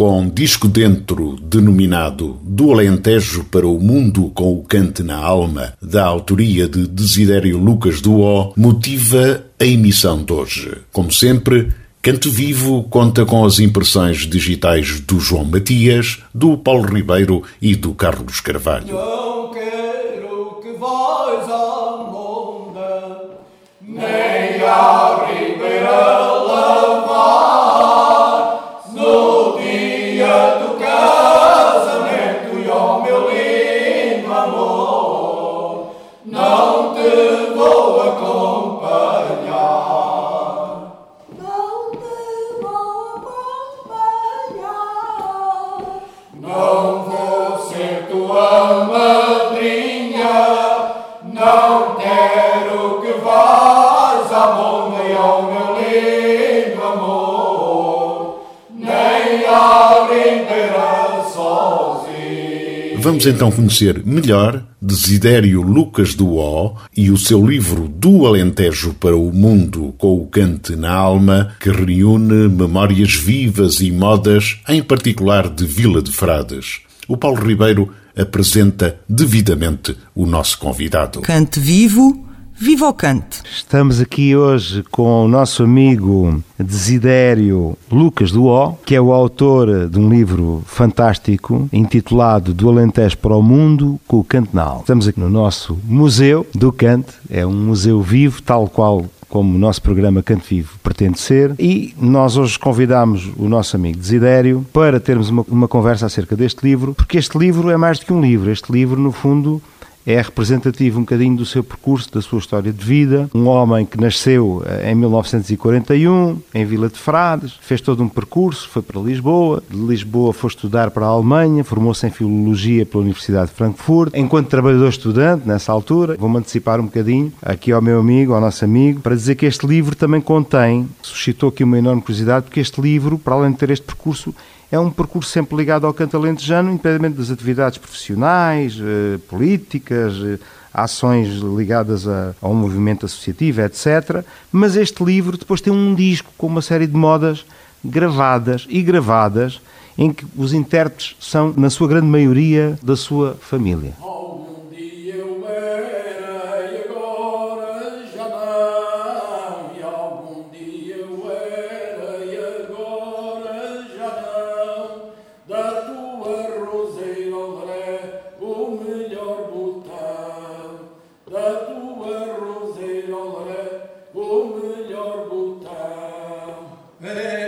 com disco dentro, denominado Do Alentejo para o Mundo com o Cante na Alma, da autoria de Desidério Lucas O, motiva a emissão de hoje. Como sempre, Cante Vivo conta com as impressões digitais do João Matias, do Paulo Ribeiro e do Carlos Carvalho. Não quero que vais à nem ribeira Vamos então conhecer melhor Desidério Lucas O e o seu livro Do Alentejo para o Mundo com o Cante na Alma, que reúne memórias vivas e modas, em particular de Vila de Frades. O Paulo Ribeiro apresenta devidamente o nosso convidado. Cante Vivo, viva o cante. Estamos aqui hoje com o nosso amigo Desidério Lucas do O, que é o autor de um livro fantástico intitulado Do Alentejo para o Mundo com o Canto na Alma. Estamos aqui no nosso Museu do Cante, é um museu vivo, tal qual como o nosso programa Canto Vivo pretende ser, e nós hoje convidamos o nosso amigo Desidério para termos uma, uma conversa acerca deste livro, porque este livro é mais do que um livro, este livro, no fundo, é representativo um bocadinho do seu percurso, da sua história de vida. Um homem que nasceu eh, em 1941, em Vila de Frades, fez todo um percurso, foi para Lisboa, de Lisboa foi estudar para a Alemanha, formou-se em Filologia pela Universidade de Frankfurt, enquanto trabalhador estudante, nessa altura. Vou-me antecipar um bocadinho aqui ao meu amigo, ao nosso amigo, para dizer que este livro também contém, suscitou aqui uma enorme curiosidade, porque este livro, para além de ter este percurso, é um percurso sempre ligado ao canto alentejano, independentemente das atividades profissionais, eh, políticas, eh, ações ligadas a, a um movimento associativo, etc. Mas este livro depois tem um disco com uma série de modas gravadas e gravadas, em que os intérpretes são, na sua grande maioria, da sua família. Botão. Esta que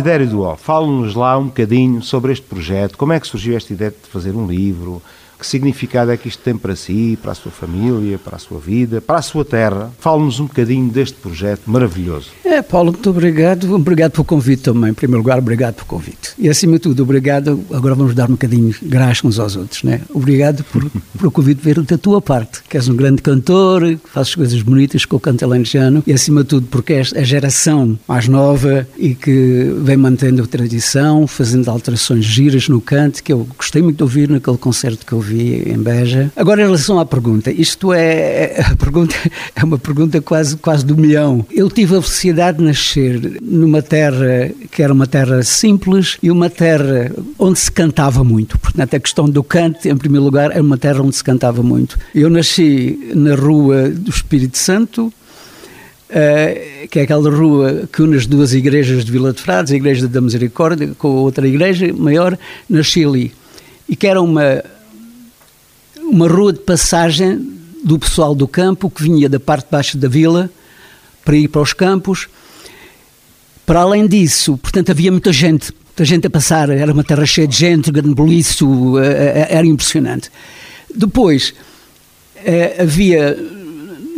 Desidério do Ó, fala-nos lá um bocadinho sobre este projeto, como é que surgiu esta ideia de fazer um livro, que significado é que isto tem para si, para a sua família, para a sua vida, para a sua terra? Fale-nos um bocadinho deste projeto maravilhoso. É, Paulo, muito obrigado. Obrigado pelo convite também. Em primeiro lugar, obrigado pelo convite. E acima de tudo, obrigado. Agora vamos dar um bocadinho graça uns aos outros, né? Obrigado por, por o convite ver da tua parte, que és um grande cantor, que fazes coisas bonitas com o canto alentejano e acima de tudo porque és a geração mais nova e que vem mantendo a tradição, fazendo alterações giras no canto, que eu gostei muito de ouvir naquele concerto que eu vi em Beja. Agora, em relação à pergunta, isto é, a pergunta, é uma pergunta quase, quase do milhão. Eu tive a felicidade de nascer numa terra que era uma terra simples e uma terra onde se cantava muito. Portanto, a questão do canto, em primeiro lugar, é uma terra onde se cantava muito. Eu nasci na rua do Espírito Santo, Uh, que é aquela rua que une as duas igrejas de Vila de Frades, a Igreja da Misericórdia, com a outra igreja maior, nasci ali. E que era uma uma rua de passagem do pessoal do campo que vinha da parte de baixo da vila para ir para os campos. Para além disso, portanto, havia muita gente, muita gente a passar, era uma terra cheia de gente, grande boliço, eh, eh, era impressionante. Depois, eh, havia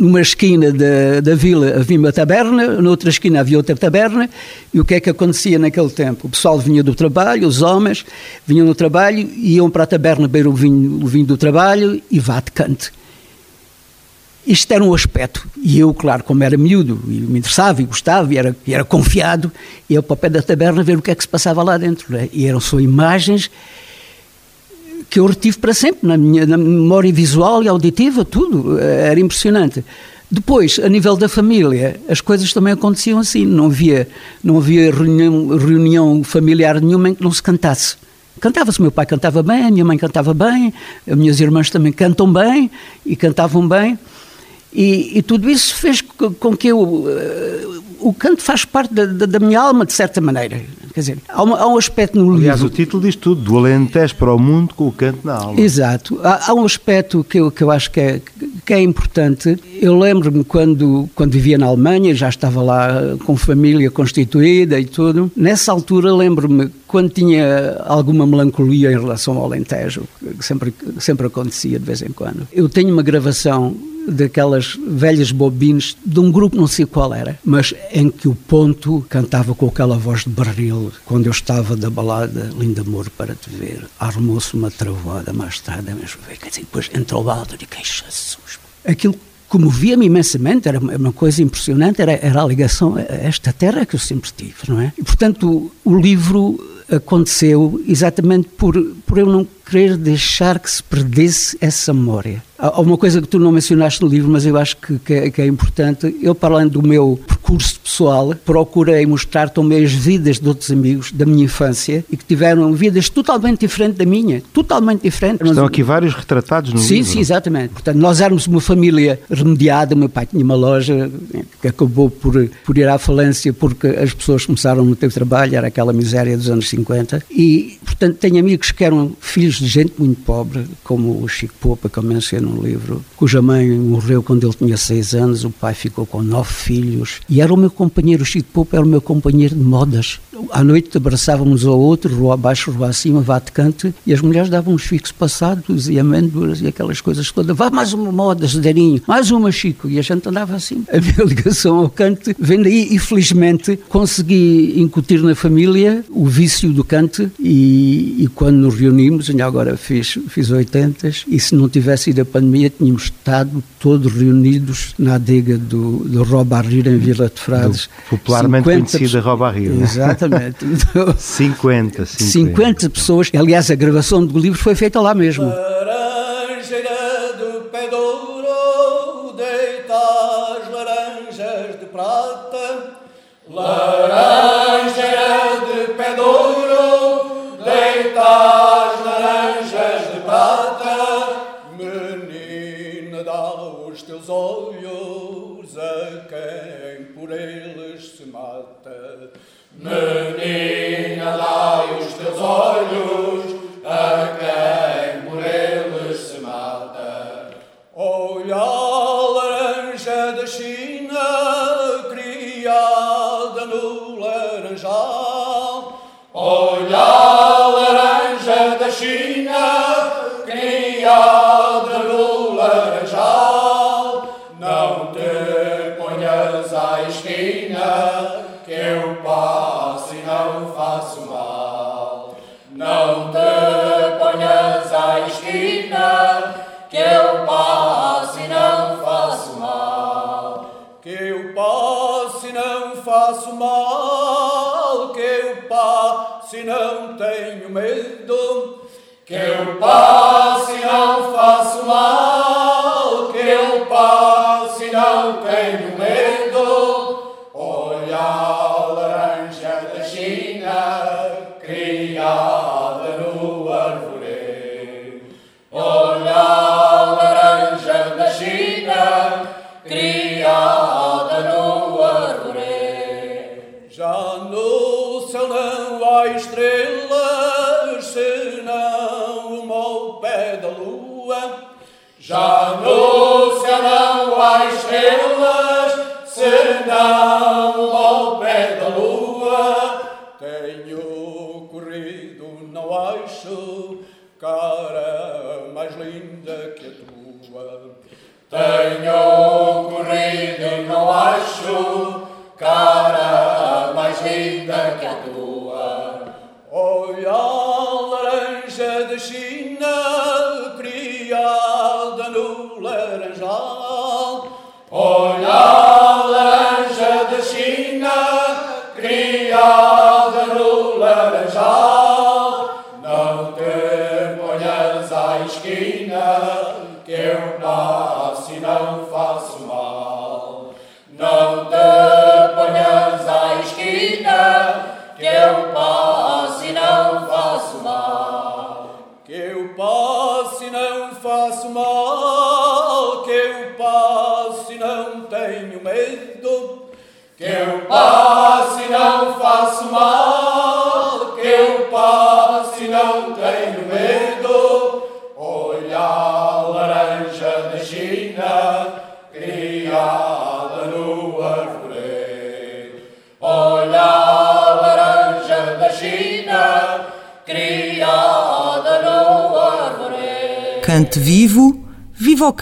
numa esquina da, da vila havia uma taberna, noutra esquina havia outra taberna, e o que é que acontecia naquele tempo? O pessoal vinha do trabalho, os homens vinham do trabalho, iam para a taberna beber o vinho, o vinho do trabalho e vá de cante. Isto era um aspecto, e eu, claro, como era miúdo, e me interessava e gostava, e era, e era confiado, ia para o pé da taberna ver o que é que se passava lá dentro. Né? E eram só imagens que eu retive para sempre na minha na memória visual e auditiva, tudo. Era impressionante. Depois, a nível da família, as coisas também aconteciam assim. Não havia, não havia reunião, reunião familiar nenhuma em que não se cantasse. Cantava-se, meu pai cantava bem, a minha mãe cantava bem, as minhas irmãs também cantam bem e cantavam bem. E, e tudo isso fez com que eu. O canto faz parte da, da, da minha alma, de certa maneira. Quer dizer, há, uma, há um aspecto no Aliás, livro... o título diz tudo, do Alentejo para o mundo com o canto na alma. Exato. Há, há um aspecto que eu, que eu acho que é, que é importante. Eu lembro-me quando, quando vivia na Alemanha, já estava lá com família constituída e tudo. Nessa altura, lembro-me, quando tinha alguma melancolia em relação ao Alentejo, que sempre, sempre acontecia de vez em quando. Eu tenho uma gravação daquelas velhas bobines de um grupo, não sei qual era, mas em que o ponto cantava com aquela voz de barril, quando eu estava da balada Linda Amor para te ver, armou-se uma travada mais tarde, mas dizer, depois entrou o balde e que Jesus. Aquilo comovia-me imensamente, era uma coisa impressionante, era, era a ligação a esta terra que eu sempre tive, não é? E, portanto, o livro aconteceu exatamente por, por eu não querer deixar que se perdesse essa memória. Há uma coisa que tu não mencionaste no livro, mas eu acho que, que, é, que é importante. Eu, para além do meu percurso pessoal, procurei mostrar também as vidas de outros amigos da minha infância e que tiveram vidas totalmente diferentes da minha. Totalmente diferentes. Estão aqui vários retratados no sim, livro. Sim, sim, exatamente. Portanto, nós éramos uma família remediada. O meu pai tinha uma loja que acabou por, por ir à falência porque as pessoas começaram a ter trabalho, era aquela miséria dos anos 50. E, portanto, tenho amigos que eram filhos de gente muito pobre, como o Chico Popa, que eu menciono no livro, cuja mãe morreu quando ele tinha seis anos, o pai ficou com nove filhos, e era o meu companheiro, o Chico Popa era o meu companheiro de modas. À noite abraçávamos ao outro, rua abaixo, rua acima, vá de cante, e as mulheres davam uns fixos passados e amêndoas e aquelas coisas todas. Vá mais uma moda, Zederinho, mais uma, Chico. E a gente andava assim. A minha ligação ao cante vem daí e, felizmente, consegui incutir na família o vício do cante e, e quando nos reunimos, ainda agora fiz, fiz 80 e se não tivesse ido a pandemia, tínhamos estado todos reunidos na adega do, do Robarrir em Vila de Frades. Do popularmente conhecida Robarrir. Exatamente. 50, 50. 50 pessoas. Aliás, a gravação do livro foi feita lá mesmo. Laranjeira do pé de ouro, deita as laranjas de prata. Laranjeira Menina, dá os teus olhos a quem por eles se mata. Olha a laranja da China, criada no laranjal.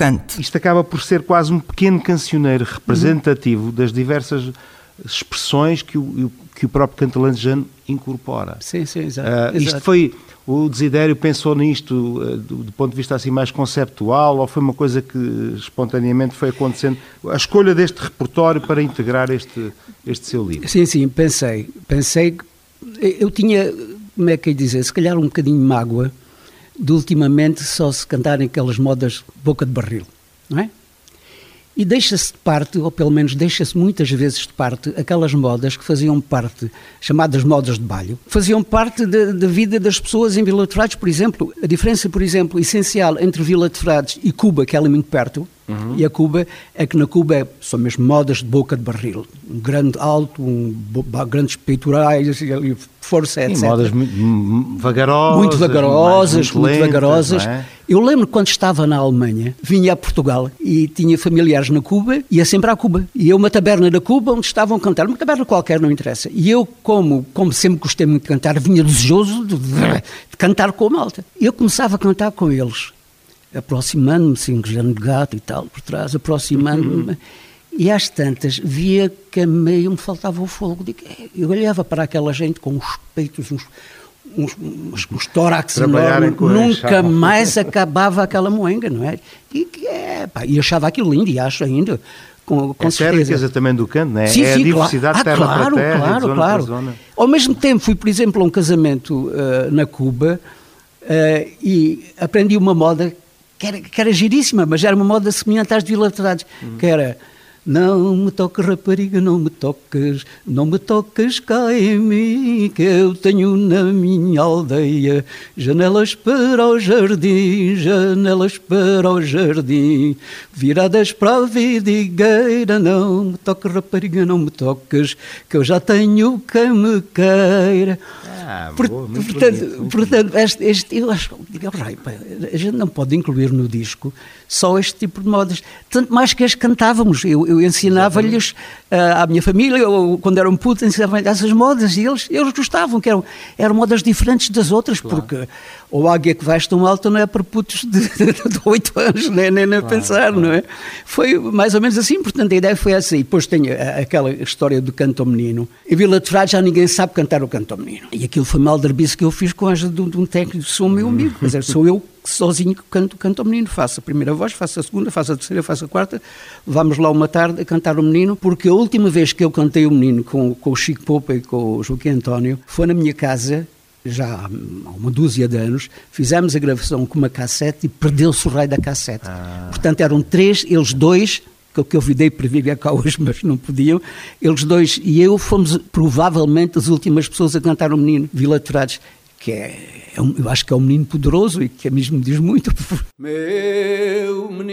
Viva o cante. Isto acaba por ser quase um pequeno cancioneiro representativo das diversas expressões que o, que o próprio canto alentejano incorpora. Sim, sim, exato. Ah, isto exato. foi, o Desidério pensou nisto ah, do, do ponto de vista assim mais conceptual ou foi uma coisa que espontaneamente foi acontecendo? A escolha deste repertório para integrar este, este seu livro. Sim, sim, pensei. Pensei. que- Eu tinha, como é que ia dizer, se calhar um bocadinho de mágoa de ultimamente só se cantarem aquelas modas boca de barril, não é? E deixa-se de parte, ou pelo menos deixa-se muitas vezes de parte, aquelas modas que faziam parte, chamadas modas de balho, faziam parte da vida das pessoas em Vila de Frades, por exemplo. A diferença, por exemplo, essencial entre Vila de Frades e Cuba, que é ali muito perto, e a Cuba, é que na Cuba é- são mesmo modas de boca de barril. Um grande alto, um, grandes peitorais, e ali força, etc modas muito hum, vagarosas. muito vagarosas, muito, lentas, vagarosas. não é? Eu lembro quando estava na Alemanha, vinha a Portugal e tinha familiares na Cuba, ia sempre à Cuba. E eu uma taberna da Cuba onde estavam a cantar, uma taberna qualquer, não interessa. E eu, como, como sempre gostei muito de cantar, vinha desejoso de, de cantar com a malta. Eu começava a cantar com eles, aproximando-me, assim, de gato e tal, por trás, aproximando-me. E às tantas via que a meio me faltava o fogo. "É", Eu olhava para aquela gente com os peitos, uns, uns, uns, uns tórax enormes, a nunca mais acabava aquela moenga, não é? E, é, pá, e achava aquilo lindo, e acho ainda, com, com Essa é a riqueza também do canto, não é? Sim, é a sim, diversidade claro. Ah, terra claro, terra, claro, zona claro. zona. Ao mesmo tempo, fui, por exemplo, a um casamento eh, na Cuba eh, e aprendi uma moda que era, que era giríssima, mas era uma moda semelhante às de Vila Uhum. que era não me toques, rapariga, não me toques, não me toques cá em mim, que eu tenho na minha aldeia janelas para o jardim, janelas para o jardim, viradas para a vidigueira, não me toques, rapariga, não me toques, que eu já tenho quem me queira. Ah, Por- boa, muito portanto, bonito, portanto este, este- eu acho digo, "Ai, pá, a gente não pode incluir no disco só este tipo de modas. Tanto mais que as cantávamos. Eu, eu ensinava-lhes ah, à minha família, ou, quando eram putos, ensinava-lhes essas modas e eles, eles gostavam, que eram, eram modas diferentes das outras, porque o águia que vais tão alta não é para putos de, de 8 anos, nem, nem, nem pensar, não é? Foi mais ou menos assim, portanto a ideia foi essa. E depois tem aquela história do canto ao menino. Em Vila de Frades já ninguém sabe cantar o canto ao menino. E aquilo foi mal derbice que eu fiz com a ajuda de um, de um técnico, sou meu amigo, quer dizer, sou eu sozinho canto, canto ao menino. Faço a primeira voz, faço a segunda, faço a terceira, faço a quarta. Vamos lá uma tarde a cantar o menino, porque a última vez que eu cantei o menino com, com o Chico Popa e com o Joaquim António foi na minha casa já há uma dúzia de anos, fizemos a gravação com uma cassete e perdeu-se o raio da cassete. Ah. Portanto, eram três, eles dois, que eu videi para vir cá hoje, mas não podiam, eles dois e eu fomos provavelmente as últimas pessoas a cantar o menino Vilaturados, que é, é um, eu acho que é um menino poderoso e que é mesmo diz muito. Meu menino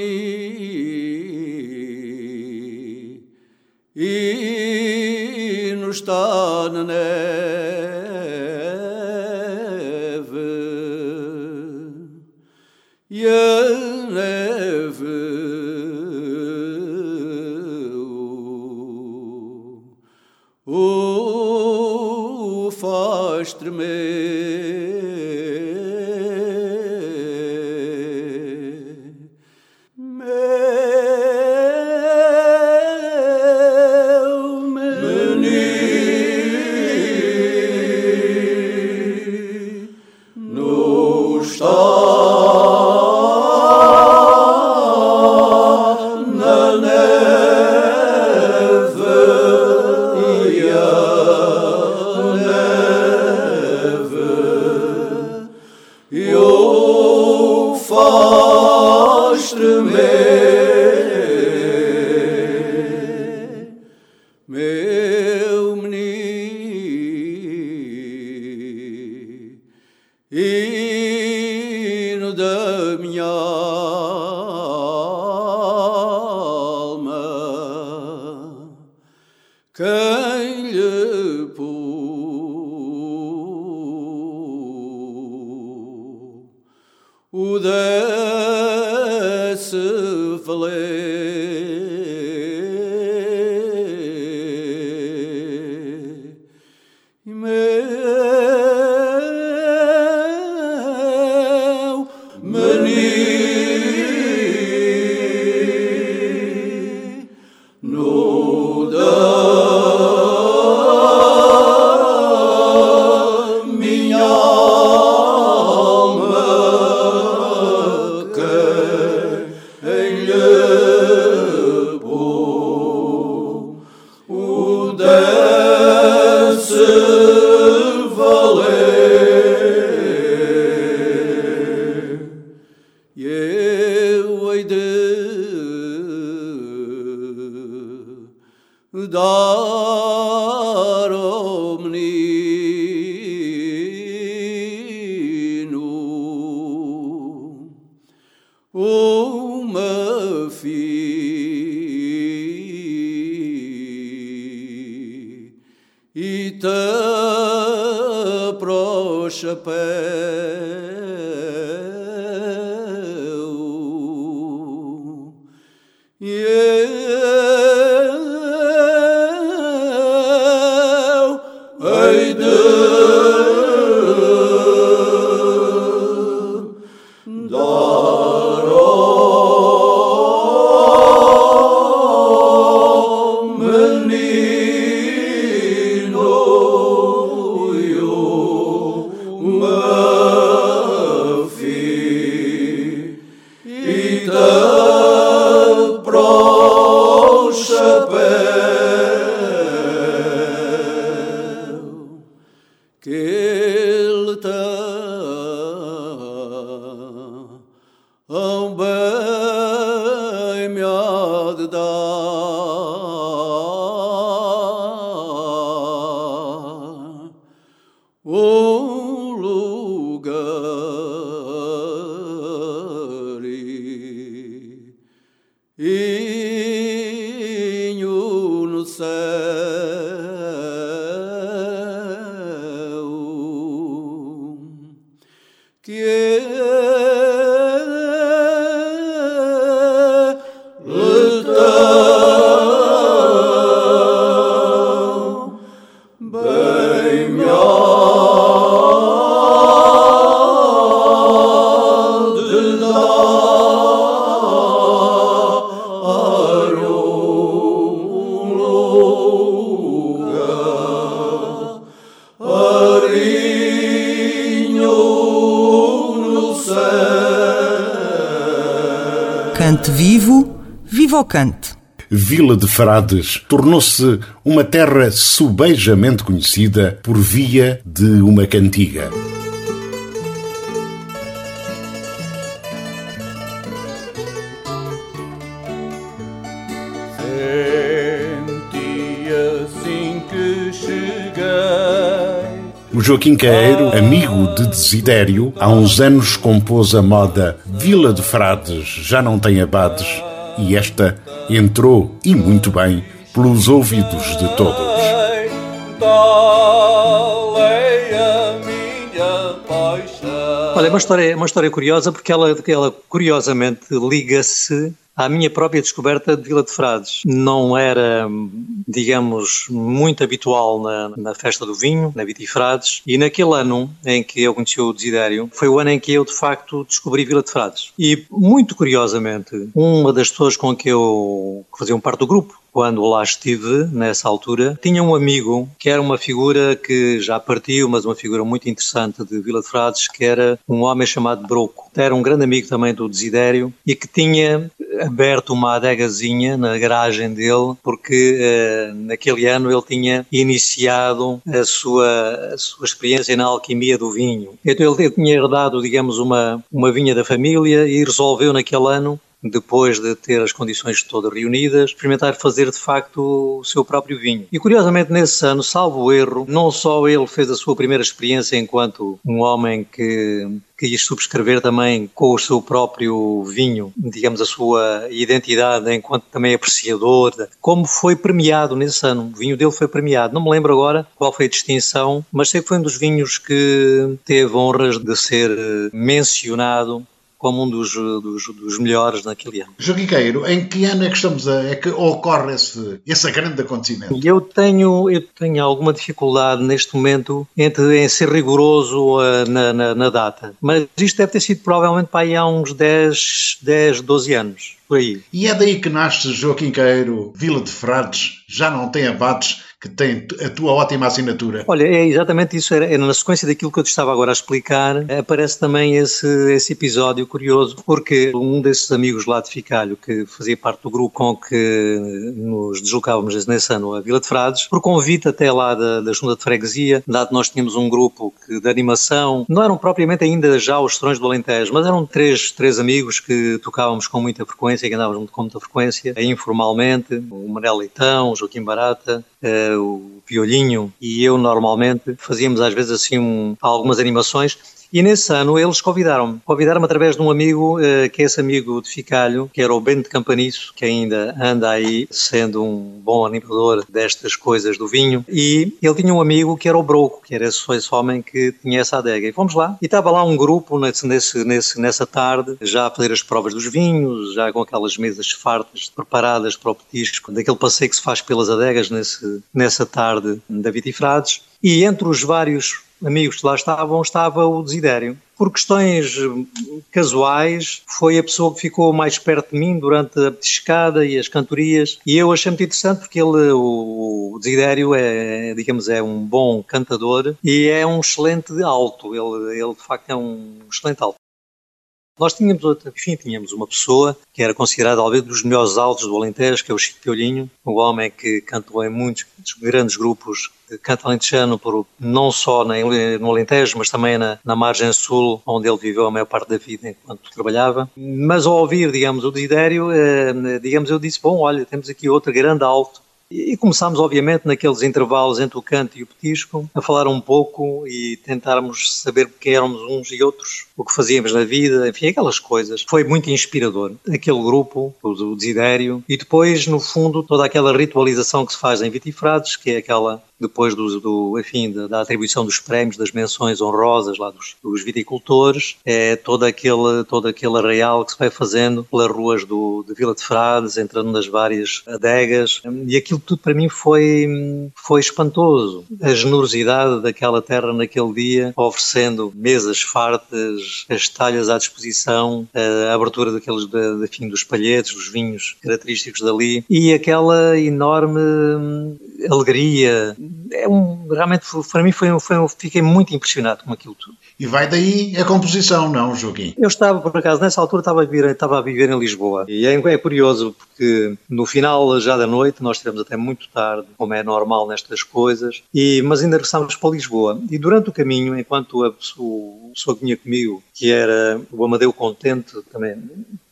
e está na neve e a neve o faz tremer. faștrâme. pe passarinho no céu. Cante vivo, viva o cante. Vila de Frades tornou-se uma terra subejamente conhecida por via de uma cantiga. Joaquim Caeiro, amigo de Desidério, há uns anos compôs a moda Vila de Frades já não tem abades e esta entrou, e muito bem, pelos ouvidos de todos. Olha, é uma história, é uma história curiosa porque ela, ela curiosamente liga-se à minha própria descoberta de Vila de Frades. Não era, digamos, muito habitual na, na festa do vinho, na Vitifrades, e naquele ano em que eu conheci o Desidério, foi o ano em que eu, de facto, descobri Vila de Frades. E, muito curiosamente, uma das pessoas com que eu que faziam parte do grupo, quando lá estive, nessa altura, tinha um amigo que era uma figura que já partiu, mas uma figura muito interessante de Vila de Frades, que era um homem chamado Broco. Era um grande amigo também do Desidério e que tinha aberto uma adegazinha na garagem dele, porque eh, naquele ano ele tinha iniciado a sua, a sua experiência na alquimia do vinho. Então ele, tinha herdado, digamos, uma, uma vinha da família e resolveu naquele ano depois de ter as condições todas reunidas, experimentar fazer de facto o seu próprio vinho. E curiosamente nesse ano, salvo erro, não só ele fez a sua primeira experiência enquanto um homem que quis subscrever também com o seu próprio vinho, digamos, a sua identidade enquanto também apreciador, como foi premiado nesse ano. O vinho dele foi premiado. Não me lembro agora qual foi a distinção, mas sei que foi um dos vinhos que teve honras de ser mencionado como um dos, dos, dos, melhores naquele ano. Joaquim Queiro, em que ano é que estamos a, é que ocorre esse, esse grande acontecimento? Eu tenho, eu tenho alguma dificuldade neste momento entre, em ser rigoroso uh, na, na, na, data, mas isto deve ter sido provavelmente para aí há uns 10, 10 12 anos. Por aí. E é daí que nasce Joaquim Queiro, Vila de Frades, já não tem abates, que tem a tua ótima assinatura. Olha, é exatamente isso. Era, era, na sequência daquilo que eu te estava agora a explicar, aparece também esse, esse episódio curioso, porque um desses amigos lá de Ficalho, que fazia parte do grupo com que nos deslocávamos nesse ano a Vila de Frades, por convite até lá da, da Junta de Freguesia, dado nós tínhamos um grupo que, de animação, não eram propriamente ainda já os Estrões do Alentejo, mas eram três, três amigos que tocávamos com muita frequência, que andávamos com muita frequência, informalmente, o Manel Leitão, o Joaquim Barata, uh, o Violinho e eu normalmente fazíamos às vezes assim um, algumas animações e nesse ano eles convidaram-me. Convidaram-me através de um amigo, uh, que é esse amigo de Ficalho, que era o Bento Campaniço, que ainda anda aí sendo um bom animador destas coisas do vinho. E ele tinha um amigo que era o Broco, que era esse, esse homem que tinha essa adega. E fomos lá. E estava lá um grupo nesse, nesse, nessa tarde, já a fazer as provas dos vinhos, já com aquelas mesas fartas preparadas para o petisco, daquele passeio que se faz pelas adegas nesse, nessa tarde da Vitifrades. E entre os vários amigos que lá estavam, estava o Desidério. Por questões eh, casuais, foi a pessoa que ficou mais perto de mim durante a petiscada e as cantorias, e eu achei muito interessante porque ele, o Desidério, é, digamos, é um bom cantador e é um excelente alto, ele, ele de facto é um excelente alto. Nós tínhamos, enfim, tínhamos uma pessoa que era considerada talvez dos melhores altos do Alentejo, que é o Chico Piolinho, um homem que cantou em muitos, grandes grupos de canto alentejano, por, não só no Alentejo, mas também na, na margem sul, onde ele viveu a maior parte da vida enquanto trabalhava. Mas ao ouvir, digamos, o Desidério, eh, digamos, eu disse, bom, olha, temos aqui outro grande alto e começámos, obviamente, naqueles intervalos entre o canto e o petisco, a falar um pouco e tentarmos saber quem éramos uns e outros, o que fazíamos na vida, enfim, aquelas coisas. Foi muito inspirador. Aquele grupo, o Desidério, e depois, no fundo, toda aquela ritualização que se faz em Vitifrades, que é aquela depois do, do enfim, da, da, atribuição dos prémios, das menções honrosas lá dos, dos, viticultores, é todo aquele, todo aquele arraial que se vai fazendo pelas ruas do, de Vila de Frades, entrando nas várias adegas, e aquilo tudo para mim foi, foi espantoso. A generosidade daquela terra naquele dia, oferecendo mesas fartas, as talhas à disposição, a abertura daqueles, de, enfim, dos palhetes, dos vinhos característicos dali, e aquela enorme alegria. É um, realmente, para mim, foi, foi, fiquei muito impressionado com aquilo tudo. E vai daí a composição, não, Joaquim? Eu estava, por acaso, nessa altura estava a viver, estava a viver em Lisboa. E é, é curioso, porque no final já da noite, nós estivemos até muito tarde, como é normal nestas coisas, e, mas ainda regressámos para Lisboa. E durante o caminho, enquanto a, o, pessoa que vinha comigo, que era o Amadeu Contente, também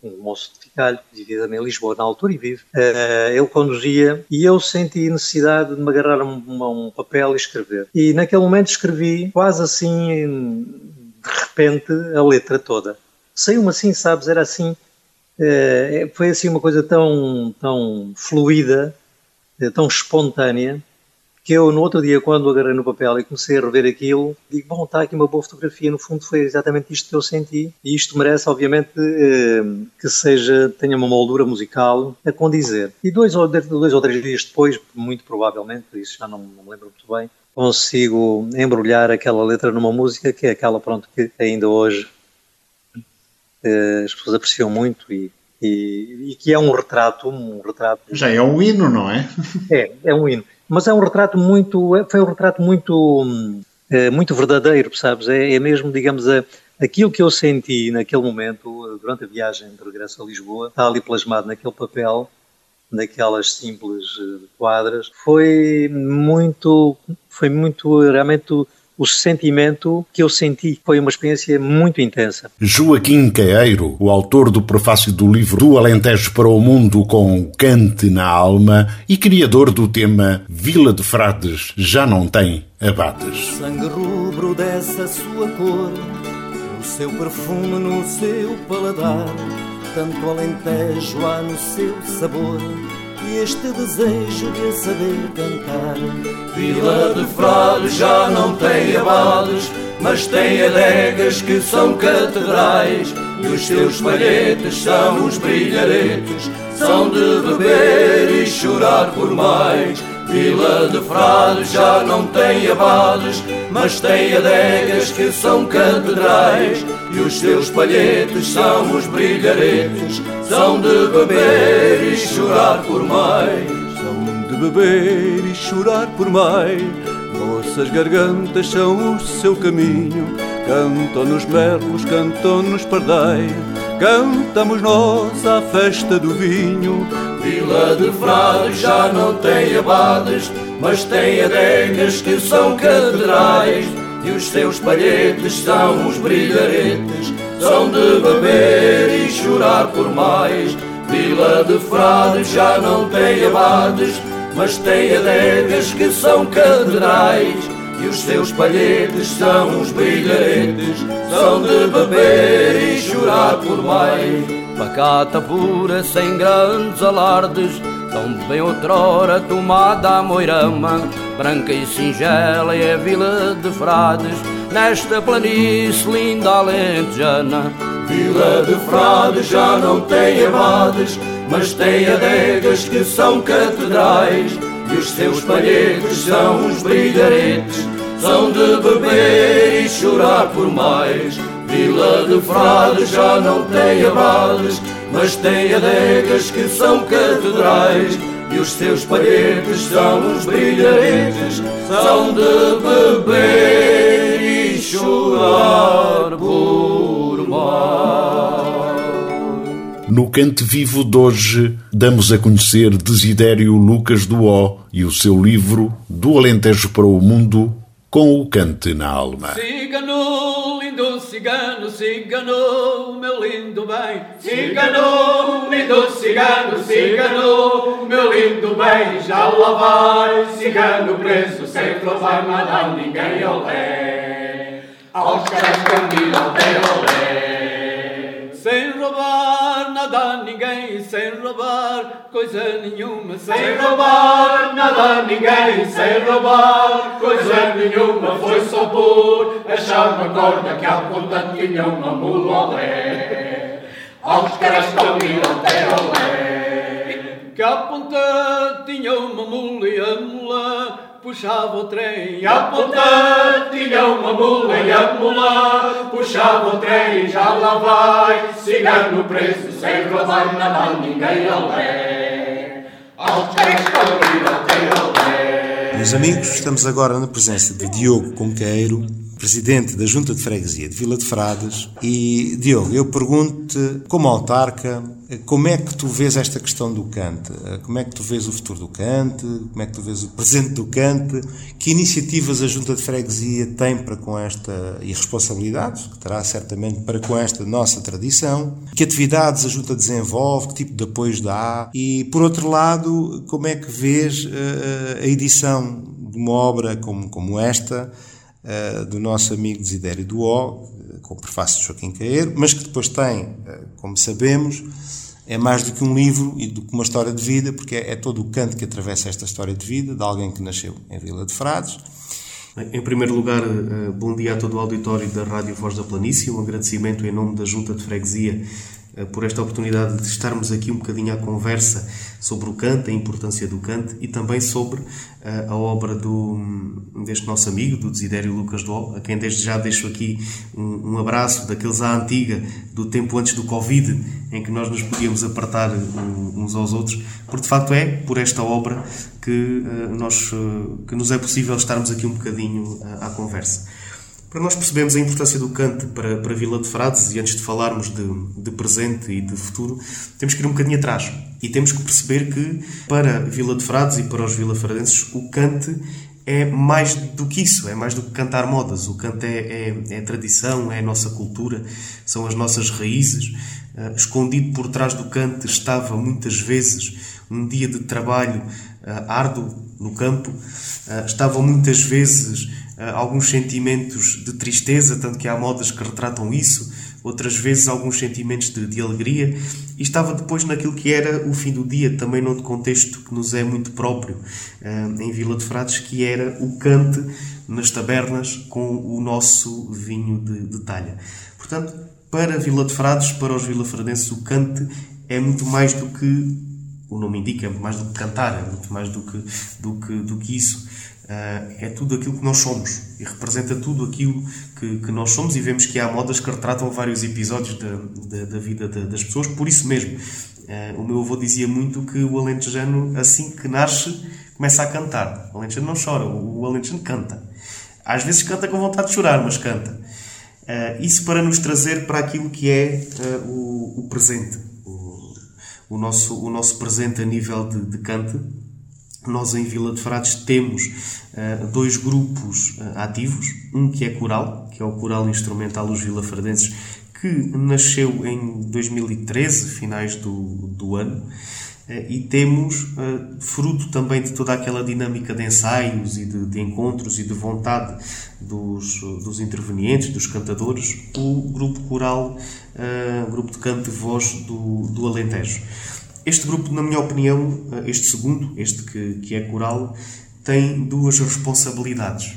um moço de Ficalho, que vivia também em Lisboa na altura e vive, uh, ele conduzia e eu senti necessidade de me agarrar a um, papel e escrever. E naquele momento escrevi quase assim, de repente, a letra toda. Saiu-me assim, sabes, era assim, uh, foi assim uma coisa tão, tão fluida, uh, tão espontânea, que eu no outro dia, quando agarrei no papel e comecei a rever aquilo, digo, bom, está aqui uma boa fotografia, no fundo foi exatamente isto que eu senti, e isto merece, obviamente, eh, que seja, tenha uma moldura musical a condizer. E dois ou, dois ou três dias depois, muito provavelmente, isso já não, não me lembro muito bem, consigo embrulhar aquela letra numa música que é aquela, pronto, que ainda hoje eh, as pessoas apreciam muito e, e, e, que é um retrato, um retrato. Já é um hino, não é? É, é um hino mas é um retrato muito, foi um retrato muito, eh, muito verdadeiro, sabes? É, é mesmo, digamos, a, aquilo que eu senti naquele momento, durante a viagem de regresso a Lisboa, está ali plasmado naquele papel, naquelas simples eh, quadras, foi muito, foi muito, realmente o sentimento que eu senti. Foi uma experiência muito intensa. Joaquim Caeiro, o autor do prefácio do livro Do Alentejo para o Mundo com o Cante na Alma e criador do tema Vila de Frades já não tem abades. Sangue rubro dessa sua cor, o seu perfume no seu paladar, tanto alentejo há no seu sabor e este desejo de saber cantar. Vila de Frades já não tem abades, mas tem adegas que são catedrais. E os seus palhetes são os brilharetes, são de beber e chorar por mais. Vila de Frades já não tem abades, mas tem adegas que são catedrais. E os seus palhetes são os brilharetes, são de beber e chorar por mais. São de beber e chorar por mais. Nossas gargantas são o seu caminho, cantam nos merlos, cantam nos pardais. Cantamos à festa do vinho. Vila de Frades já não tem abades, mas tem adegas que são catedrais. E os seus palhetes são os brilharetes, são de beber e chorar por mais. Vila de Frades já não tem abades, mas tem adegas que são catedrais. E os seus palhetes são os brilharetes, são de beber e chorar por mais. Pacata pura, sem grandes alardes, tão bem outrora tomada a moirama, branca e singela é a vila de Frades, nesta planície linda alentejana. Vila de Frades já não tem abades, mas tem adegas que são catedrais. E os seus palhetes são os brilharetes, são de beber e chorar por mais. Vila de Frades já não tem abades, mas tem adegas que são catedrais. E os seus palhetes são os brilharetes, são de beber e chorar por mais. No Cante Vivo de hoje, damos a conhecer Desidério Lucas O e o seu livro Do Alentejo para o Mundo, com o cante na alma. Cigano, lindo cigano, cigano, meu lindo bem. Cigano, lindo cigano, cigano, meu lindo bem. Já lá vai, cigano preso, sem provar nada, ninguém olé. Aos caras caminham de olé. Sem roubar nada a ninguém, sem roubar coisa nenhuma, sem roubar nada a ninguém, sem roubar coisa nenhuma, foi só por achar uma corda que à ponta tinha uma mula olé. Aos caras caminham de olé. Que à ponta tinha uma mula e a mula puxava o trem, e a ponta tinha uma mula e a mula puxava o trem, já lá vai, cigano preso, sem roubar nada a ninguém, olé. Aos três de olé. Meus amigos, estamos agora na presença de Diogo Conqueiro, presidente da Junta de Freguesia de Vila de Frades. E, Diogo, eu pergunto como autarca, como é que tu vês esta questão do cante? Como é que tu vês o futuro do cante? Como é que tu vês o presente do cante? Que iniciativas a Junta de Freguesia tem para com esta, e responsabilidades, que terá certamente para com esta nossa tradição? Que atividades a Junta desenvolve? Que tipo de apoios dá? E, por outro lado, como é que vês uh, a edição de uma obra como, como esta, uh, do nosso amigo Desidério do O, com o prefácio de Joaquim Caeiro, mas que depois tem, como sabemos, é mais do que um livro e do que uma história de vida, porque é, é todo o canto que atravessa esta história de vida de alguém que nasceu em Vila de Frades. Em primeiro lugar, bom dia a todo o auditório da Rádio Voz da Planície, um agradecimento em nome da Junta de Freguesia eh, por esta oportunidade de estarmos aqui um bocadinho à conversa sobre o canto, a importância do canto e também sobre eh, a obra do, deste nosso amigo, do Desidério Lucas Dó, a quem desde já deixo aqui um, um, abraço daqueles à antiga, do tempo antes do Covid, em que nós nos podíamos apartar uns aos outros, porque de facto é por esta obra que, eh, nós, que nos é possível estarmos aqui um bocadinho à conversa. Para nós percebermos a importância do cante para, para a Vila de Frades, e antes de falarmos de, de presente e de futuro, temos que ir um bocadinho atrás. E temos que perceber que, para Vila de Frades e para os vilafradenses, o cante é mais do que isso, é mais do que cantar modas. O canto é, é, é tradição, é a nossa cultura, são as nossas raízes. Uh, escondido por trás do canto estava muitas vezes um dia de trabalho uh, árduo no campo, uh, estavam muitas vezes alguns sentimentos de tristeza, tanto que há modas que retratam isso, outras vezes alguns sentimentos de, de, alegria, e estava depois naquilo que era o fim do dia, também num contexto que nos é muito próprio uh, em Vila de Frades, que era o cante nas tabernas com o nosso vinho de, de talha. Portanto, para Vila de Frades, para os vilafradenses, o cante é muito mais do que o nome indica, é muito mais do que cantar, é muito mais do que, do que, do que isso. Uh, é tudo aquilo que nós somos e representa tudo aquilo que, que, nós somos e vemos que há modas que retratam vários episódios da, da, da vida das pessoas, por isso mesmo. Uh, o meu avô dizia muito que o alentejano, assim que nasce, começa a cantar. O alentejano não chora, o, alentejano canta. Às vezes canta com vontade de chorar, mas canta. Uh, isso para nos trazer para aquilo que é o, o, presente. O, o, nosso, o nosso presente a nível de, de cante nós em Vila de Frades temos uh, dois grupos uh, ativos, um que é coral, que é o Coral Instrumental Os Vilafradenses, que nasceu em 2013, finais do, do ano, uh, e temos, fruto também de toda aquela dinâmica de ensaios e de, de encontros e de vontade dos, dos intervenientes, dos cantadores, o grupo coral, grupo de canto e voz do, do Alentejo. Este grupo, na minha opinião, eh, este segundo, este que, que é coral, tem duas responsabilidades.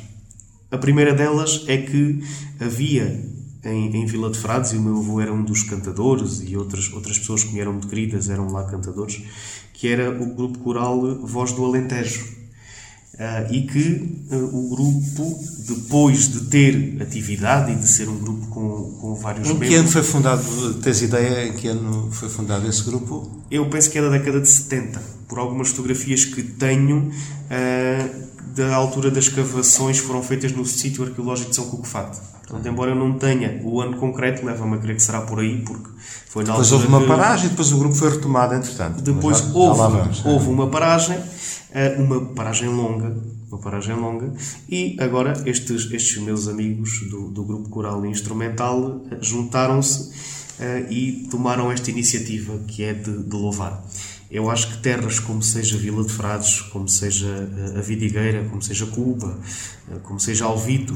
A primeira delas é que havia em, em, Vila de Frades, e o meu avô era um dos cantadores, e outras, outras pessoas que me eram muito queridas eram lá cantadores, que era o grupo coral Voz do Alentejo. Uh, e que uh, o grupo, depois de ter atividade e de ser um grupo com, com vários em membros... Em que ano foi fundado, tens ideia em que ano foi fundado esse grupo? Eu penso que é da década de 70, por algumas fotografias que tenho uh, da altura das escavações foram feitas no sítio arqueológico de São Cucufate. Portanto, embora eu não tenha o ano concreto, leva-me a crer que será por aí, porque foi na depois altura houve uma paragem e depois o grupo foi retomado, entretanto. Depois já, houve, já vamos, houve uma paragem uma paragem longa, uma paragem longa, e agora estes, estes meus amigos do, do grupo coral instrumental eh, juntaram-se uh, e tomaram esta iniciativa que é de, de, louvar. Eu acho que terras como seja Vila de Frades, como seja a Vidigueira, como seja Cuba, como seja Alvito,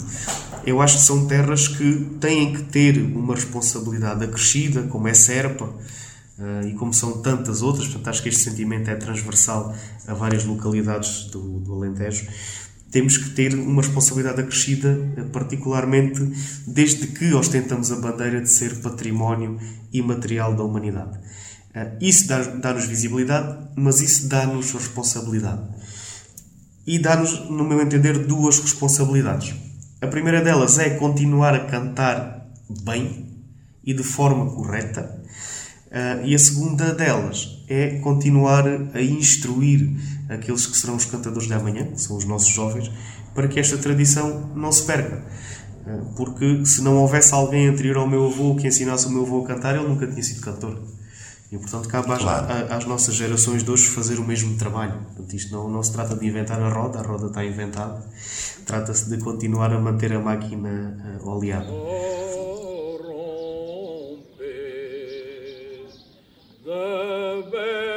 eu acho que são terras que têm que ter uma responsabilidade acrescida, como é Serpa, Uh, e como são tantas outras, portanto, acho que este sentimento é transversal a várias localidades do, do Alentejo, temos que ter uma responsabilidade acrescida, eh, particularmente desde que ostentamos a bandeira de ser património imaterial da humanidade. Uh, isso dá-nos visibilidade, mas isso dá-nos responsabilidade. E dá-nos, no meu entender, duas responsabilidades. A primeira delas é continuar a cantar bem e de forma correta Uh, e a segunda delas é continuar a instruir aqueles que serão os cantadores de amanhã, que são os nossos jovens, para que esta tradição não se perca. Eh, porque se não houvesse alguém anterior ao meu avô que ensinasse o meu avô a cantar, ele nunca tinha sido cantor. E, portanto, cabe às, claro. às, nossas gerações de hoje fazer o mesmo trabalho. Portanto, isto não, não se trata de inventar a roda, a roda está inventada. Trata-se de continuar a manter a máquina uh, oleada. the bell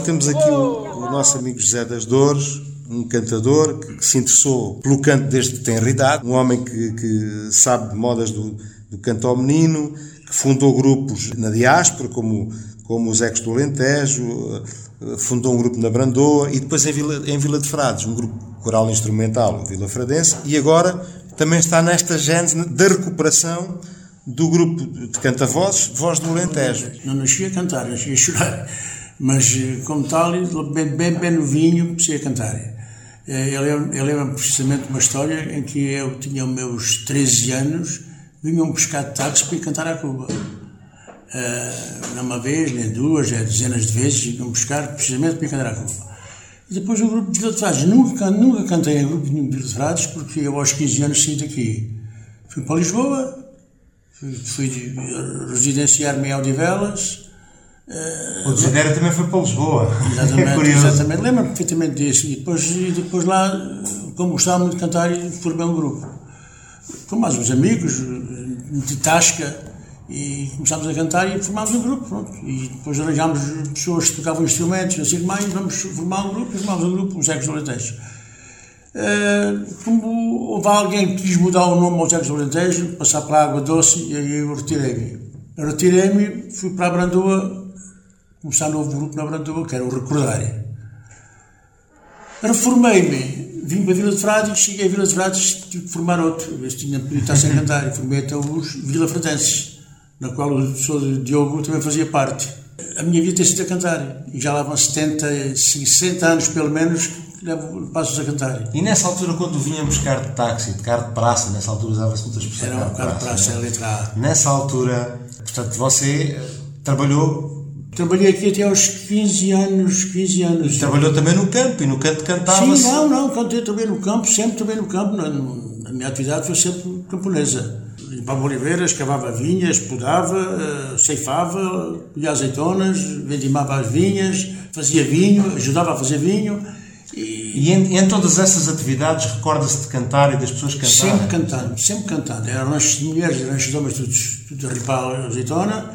Connosco temos aqui o, o, nosso amigo José das Dores, um cantador que, se interessou pelo canto desde que tem idade, um homem que, que sabe de modas do, do, canto ao menino, que fundou grupos na diáspora, como, como os Ecos do Alentejo, eh, fundou um grupo na Brandoa e depois em Vila, em Vila de Frades, um grupo coral instrumental, o Vila Fradense, e agora também está nesta gênese da recuperação do grupo de canta-vozes, Voz do Alentejo. Não nasci a cantar, nasci a chorar mas eh, como tal, bem, bem, bem novinho, comecei a cantar. Eh, ele lembra precisamente uma história em que eu tinha meus 13 anos, vinham buscar de táxi para ir cantar à Cuba. Uh, não uma vez, nem duas, é dezenas de vezes, vinham buscar precisamente para ir cantar à Cuba. E depois o grupo de Frades. Nunca, nunca cantei em grupo de Frades, porque eu aos 15 anos saí daqui. Fui para Lisboa, fui, fui residenciar-me em Aldivelas, Uh, o Desidério também foi para Lisboa. Exatamente, é exatamente. lembro-me perfeitamente disso. E depois, e depois lá, como gostava muito de cantar, formei um grupo. Com mais uns amigos de Tasca e começámos a cantar e formámos um grupo. Pronto. E depois arranjámos pessoas que tocavam instrumentos, assim mais, vamos formar um grupo e formámos um grupo, os Ecos do Alentejo. Uh, como houve alguém que quis mudar o nome aos Ecos do Alentejo, passar para a Água Doce, e aí eu retirei-me. Retirei-me, fui para a Brandoa começar um novo grupo na Brandoa, que era o Recordar. Reformei-me, vim para a Vila de Frades, cheguei a Vila de Frades, tive que formar outro, se tinha podido estar sem cantar, e formei até os Vila Fradenses, na qual o professor Diogo também fazia parte. A minha vida tem sido a cantar, e já lá vão 70, 60 anos pelo menos levo, passo a cantar. E nessa altura, quando vinham buscar de táxi, de carro de praça, nessa altura usava-se muita expressão. Era um carro de praça, era a letra A. Nessa altura, portanto, você trabalhou Trabalhei aqui até aos 15 anos, 15 anos. Trabalhou também no campo e no canto cantava Sim, não, não, cantei também no campo, sempre também no campo. Na minha atividade foi sempre camponesa. Limpava oliveiras, cavava vinhas, podava, eh, ceifava, colhia azeitonas, vendimava as vinhas, fazia vinho, ajudava a fazer vinho. E, E em, em todas essas atividades, recorda-se de cantar e das pessoas cantarem? sempre cantando, sempre cantando. Eram ranchos de mulheres, ranchos de homens, tudo, tudo a ripar a azeitona,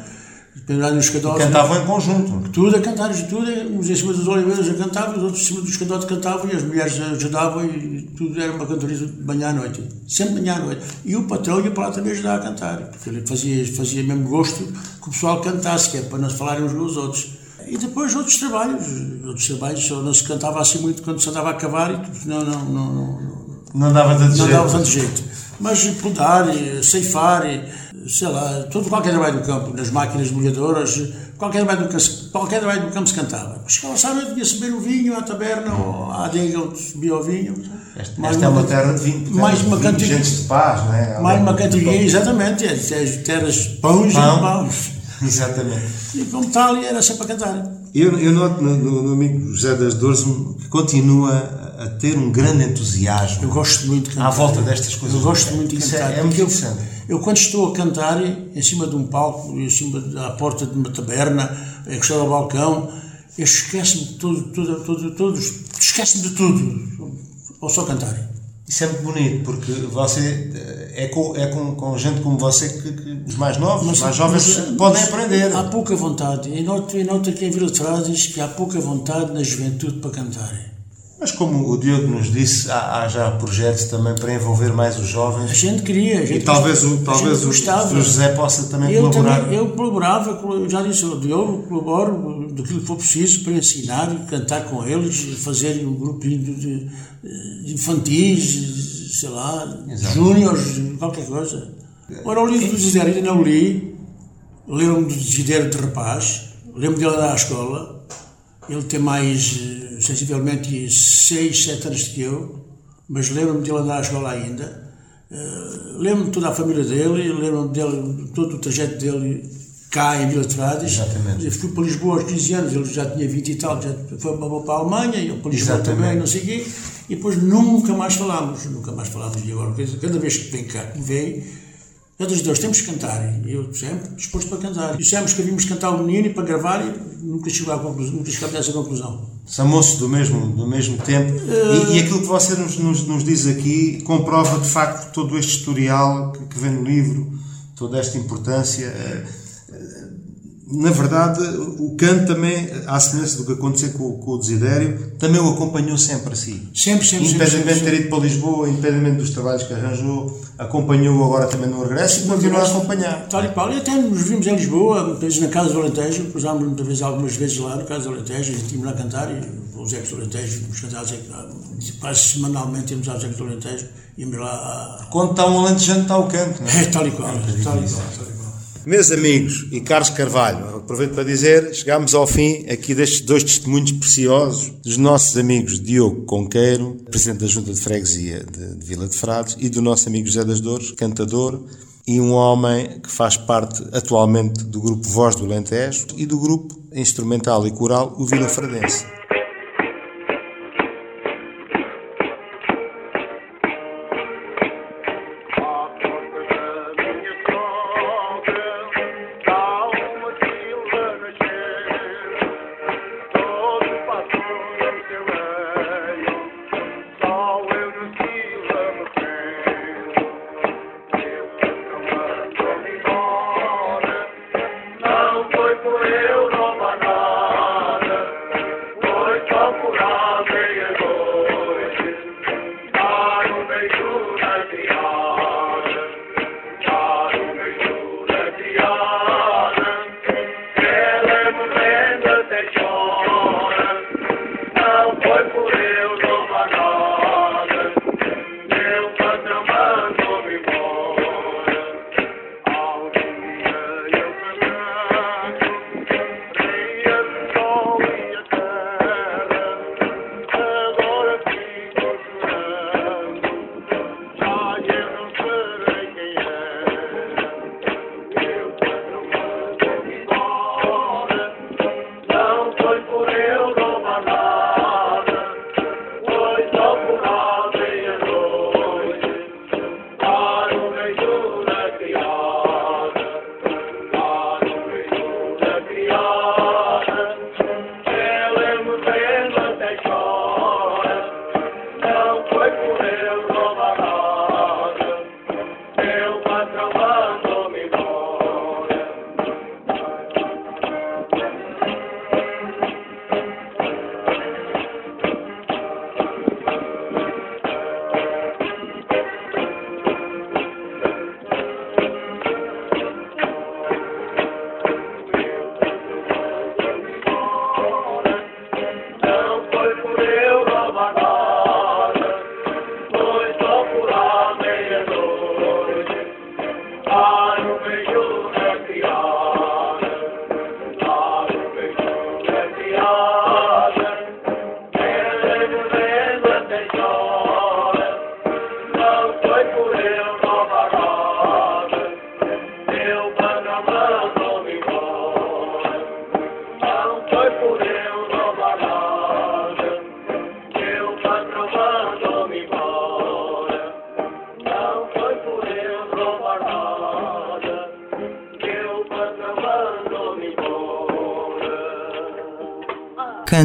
pendurado nos cadotes. Cantavam em conjunto. Tudo a cantar, tudo, uns em cima das oliveiras a cantavam, os outros em cima dos cadotes cantavam e as mulheres ajudavam e tudo era uma cantoria de manhã à noite. Sempre manhã à noite. E o patrão ia para lá também ajudar a cantar, porque ele fazia, fazia mesmo gosto que o pessoal cantasse, que é para não se falarem uns com os outros. E depois outros trabalhos, outros trabalhos, só não se cantava assim muito quando se andava a cavar e tudo, não, não, não, não, Não dava tanto jeito. Mas podar, ceifar, sei lá, todo, qualquer trabalho do campo, nas máquinas molhadoras, qualquer trabalho do campo, qualquer trabalho do campo se cantava. Chegava sábado, devia subir o vinho à taberna ou à adega onde subia o vinho. Esta, Mais esta é uma uma- terra de vinho. portanto, mais uma vinho, cantiga. De paz, não é? Mais uma cantiga, exatamente, é, é, terras pães Pão. e pães. Exatamente. E como tal, era sempre a cantar. Eu, eu noto no, no- no amigo José das Dores que continua a ter um grande entusiasmo Eu gosto muito de cantar. à volta destas coisas. Eu gosto muito de Isso cantar. É, é muito interessante. Eu, quando estou a cantar em cima de um palco, em cima da porta de uma taberna, encostado ao balcão, eu esqueço-me de tudo, tudo, tudo, tudo esqueço-me de tudo, ou só cantar. Isso é muito bonito, porque você eh, é com, é com, com gente como você que, que os mais novos, os mais jovens mas- podem mas aprender. Há pouca vontade. E noto, e noto aqui em Vila de Frades que há pouca vontade na juventude para cantar. Mas como o Diogo nos disse, há, há já projetos também para envolver mais os A jovens. gente queria. A gente E talvez o, a talvez o, o José possa também Eu colaborar. também, eu colaborava, colo- já disse, eu eu colaboro daquilo que for preciso para ensinar e cantar com eles, fazer um grupinho de, de- infantis, sei lá, júniores, qualquer coisa. Ora, o livro do Desidério ainda não li, lembro-me do Desidério de rapaz, lembro dele andar à escola, ele tem mais, eh, sensivelmente, 6, 7 anos que eu, mas lembro-me dele andar à escola ainda. Uh, lembro-me de toda a família dele, lembro-me dele, todo o trajeto dele cá em Vila de Frades. Exatamente. Eu fui para Lisboa aos 15 anos, ele já tinha 20 e tal, já foi para, para a Alemanha, eu para Lisboa Exatamente. também, não sei o quê, e depois nunca mais falámos, nunca mais falámos. E agora, cada vez que vem cá, que vem, cada dos dois temos que cantar, eu sempre disposto para cantar. Dissemos que havíamos cantar o menino e para gravar, e nunca à conclusão, nunca chegámos a essa conclusão. São moços do mesmo, do mesmo tempo. E, e aquilo que você nos, nos, nos diz aqui comprova de facto todo este historial que, que vem no livro, toda esta importância. Eh, Na verdade, o canto também, à semelhança do que aconteceu com, com o Desidério, também o acompanhou sempre a si. Sempre, sempre. Independentemente de ter ido para Lisboa, independentemente dos trabalhos que arranjou, acompanhou agora também no regresso e continua a acompanhar. Tal e qual. E até nos vimos em Lisboa, muitas na Casa do Alentejo, cruzámos muitas vezes, algumas vezes lá na Casa do Alentejo, e tínhamos lá a cantar, e os Ecos do Alentejo, íamos cantar, aos Ecos- quase semanalmente íamos aos Ecos do Alentejo, íamos lá a... Quando está um alentejante, está o canto. Não é? É, tal e qual, tal e qual, tal e qual. Meus amigos e Carlos Carvalho, aproveito para dizer, chegámos ao fim aqui destes dois testemunhos preciosos dos nossos amigos Diogo Conqueiro, presidente da Junta de Freguesia de, de Vila de Frades, e do nosso amigo José das Dores, cantador, e um homem que faz parte atualmente do grupo Voz do Alentejo e do grupo instrumental e coral O Vila Fradense.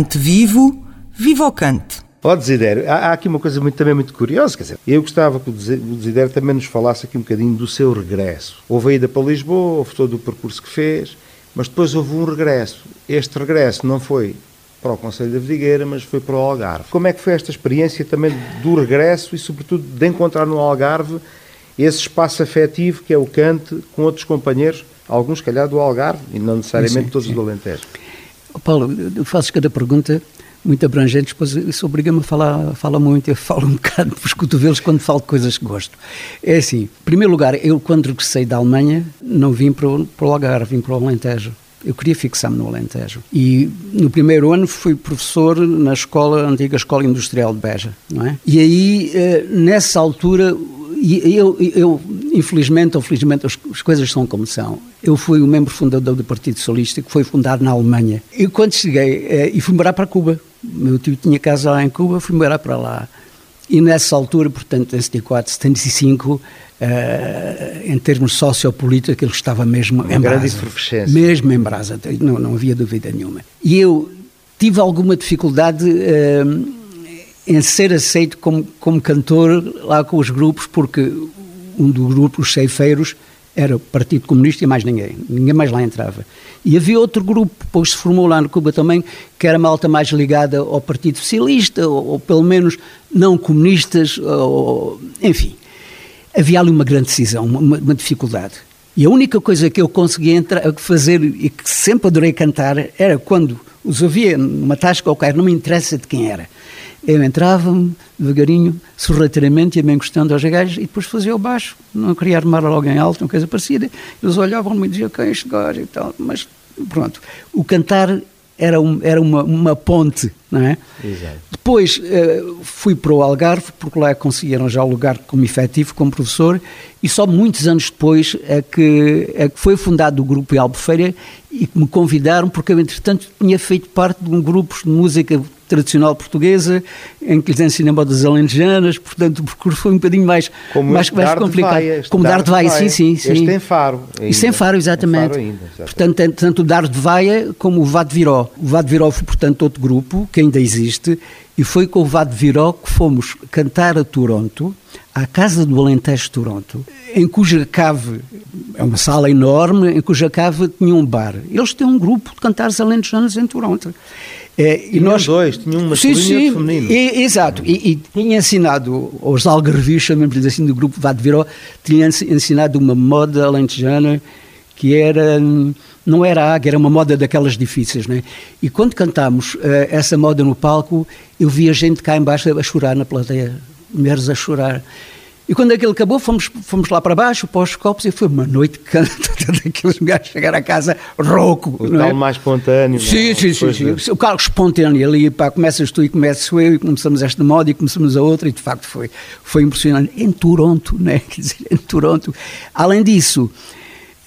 Cante vivo, viva o cante! Ó Desidério, há, há, aqui uma coisa muito, também muito curiosa, quer dizer, eu gostava que o Desidério também nos falasse aqui um bocadinho do seu regresso. Houve a ida para Lisboa, houve todo o percurso que fez, mas depois houve um regresso. Este regresso não foi para o Conselho da Vidigueira, mas foi para o Algarve. Como é que foi esta experiência também do regresso e, sobretudo, de encontrar no Algarve esse espaço afetivo que é o cante com outros companheiros, alguns, calhar, do Algarve e não necessariamente sim, todos sim. do Alentejo? Paulo, eu faço cada pergunta muito abrangente, depois isso obriga-me a falar, falar muito, eu falo um bocado pelos cotovelos quando falo coisas que gosto. É assim, em primeiro lugar, eu quando regressei da Alemanha não vim para o, para o Algarve, vim para o Alentejo. Eu queria fixar-me no Alentejo. E no primeiro ano fui professor na escola, antiga Escola Industrial de Beja, não é? E aí, eh, nessa altura, eu, eu, infelizmente ou felizmente, as, as, coisas são como são. Eu fui o membro fundador do Partido Socialista, que foi fundado na Alemanha. E quando cheguei, eh, e fui morar para Cuba. Meu tio tinha casa lá em Cuba, fui morar para lá. E nessa altura, portanto, em 74, 75, uh, em termos sociopolíticos, aquilo estava mesmo Uma em brasa. Mesmo em brasa, não, não havia dúvida nenhuma. E eu tive alguma dificuldade uh, em ser aceito como, como cantor lá com os grupos, porque um dos grupos, os ceifeiros, era o Partido Comunista e mais ninguém. Ninguém mais lá entrava. E havia outro grupo, depois se formou lá no Cuba também, que era malta mais ligada ao Partido Socialista, ou, ou pelo menos não comunistas, ou, enfim. Havia ali uma grande decisão, uma, uma, dificuldade. E a única coisa que eu conseguia entrar, fazer e que sempre adorei cantar era quando os ouvia numa tasca qualquer, não me interessa de quem era. Eu entrava devagarinho, sorrateiramente, ia-me encostando aos gajos e depois fazia o baixo. Não queria armar logo em alto, uma coisa parecida. Eles olhavam-me e diziam, quem é este gajo e tal. Mas pronto, o cantar era, um, era uma, uma ponte, não é? Exato. Depois uh, fui para o Algarve, porque lá conseguiram já o lugar como efetivo, como professor, e só muitos anos depois é que, é que foi fundado o grupo Albufeira e que me convidaram, porque eu, entretanto, tinha feito parte de um grupo de música tradicional portuguesa, em que lhes ensinam modas alentejanas, portanto o percurso foi um bocadinho mais, Como mais, mais complicado. Vaia, Como dar de vaia, sim, sim, sim. Este tem faro. Ainda. Isso tem faro, exatamente. Faro ainda, exatamente. Portanto, tanto o Dar de Vaia como o Vado Viró. O Vado Viró foi, portanto, outro grupo que ainda existe, e foi com o Vado Viró que fomos cantar a Toronto, à Casa do Alentejo de Toronto, em cuja cave, é uma sala enorme, em cuja cave tinha um bar. Eles têm um grupo de cantares alentejanos em Toronto. É, e nós dois, tinha um masculino sim, sim, e outro feminino. E, exato, e, e, tinha ensinado aos algarvios, chamamos assim, do grupo Vado Viró, tinha ensinado uma moda alentejana que era, não era águia, era uma moda daquelas difíceis, né? E quando cantámos uh, essa moda no palco, eu via gente cá embaixo a chorar na plateia, mulheres a chorar. E quando aquilo acabou, fomos, fomos lá para baixo, para os copos, e foi uma noite que daqueles gajos chegar a casa rouco. O não tal é? mais espontâneo. Sim, não? sim, sim, sim. De... O carro espontâneo ali, pá, começas tu e começo eu, e começamos esta moda e começamos a outra, e de facto foi, foi impressionante. Em Toronto, né? Quer dizer, em Toronto. Além disso,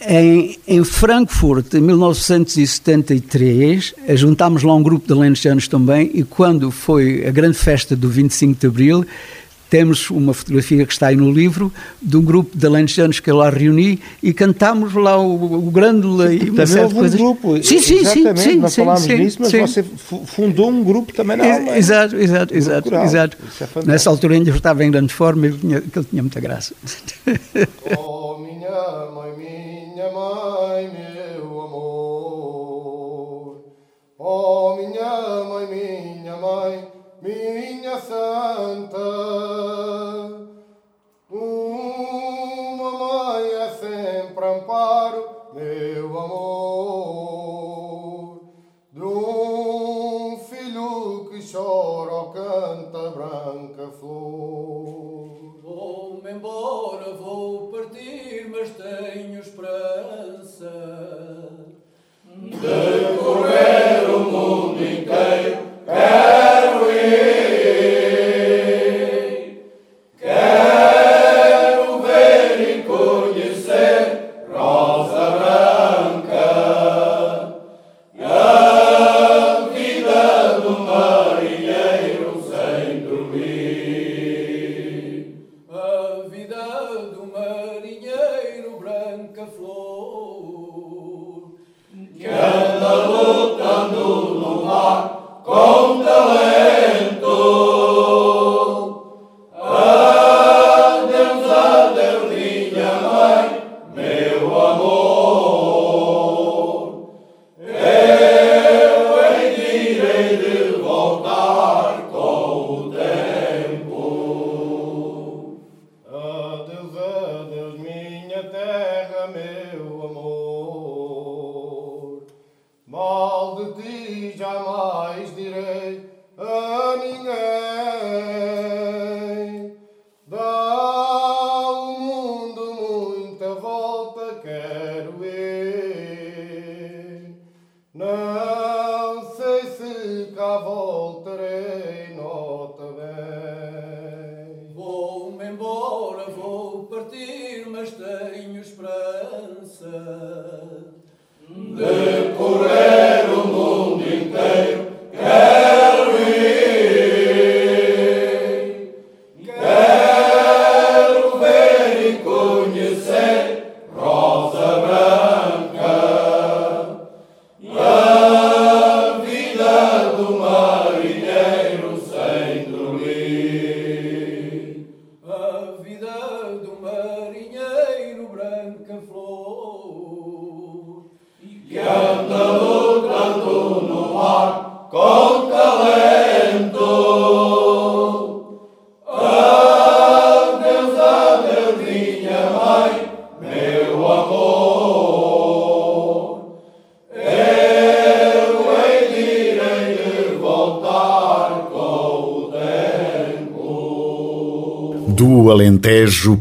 em, em, Frankfurt, em 1973, juntámos lá um grupo de alentejanos também e quando foi a grande festa do 25 de Abril, temos uma fotografia que está aí no livro de um grupo de alentejanos que eu lá reuni e cantámos lá o, o Grândola e uma também houve um grupo. Sim, sim, Exatamente, sim, nós sim, falámos sim, nisso, mas sim. você fundou um grupo também na Alemanha. Exato, exato, exato, Cultural. exato. Isso é fantástico. Nessa altura ainda estava em grande forma e ele tinha, que ele tinha muita graça. Oh, minha mãe, minha mãe, meu amor. Oh, minha mãe, minha mãe, minha santa. Uma mãe é sempre amparo, meu amor. De um filho que chora ou canta branca flor.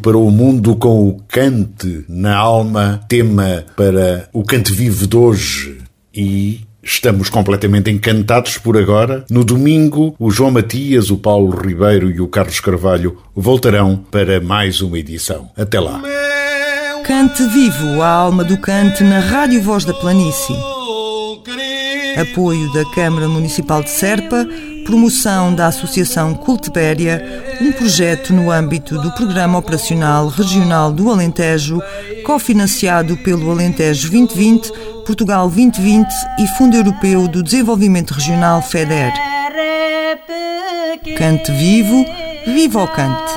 Para o mundo com o cante na alma, tema para o cante vivo de hoje. E estamos completamente encantados por agora. No domingo, o João Matias, o Paulo Ribeiro e o Carlos Carvalho voltarão para mais uma edição. Até lá. Cante vivo a alma do cante na Rádio Voz da Planície. Apoio da Câmara Municipal de Serpa, promoção da Associação Cultibéria, um projeto no âmbito do Programa Operacional Regional do Alentejo, cofinanciado pelo Alentejo 2020, Portugal 2020 e Fundo Europeu do Desenvolvimento Regional FEDER. Cante vivo, viva o cante!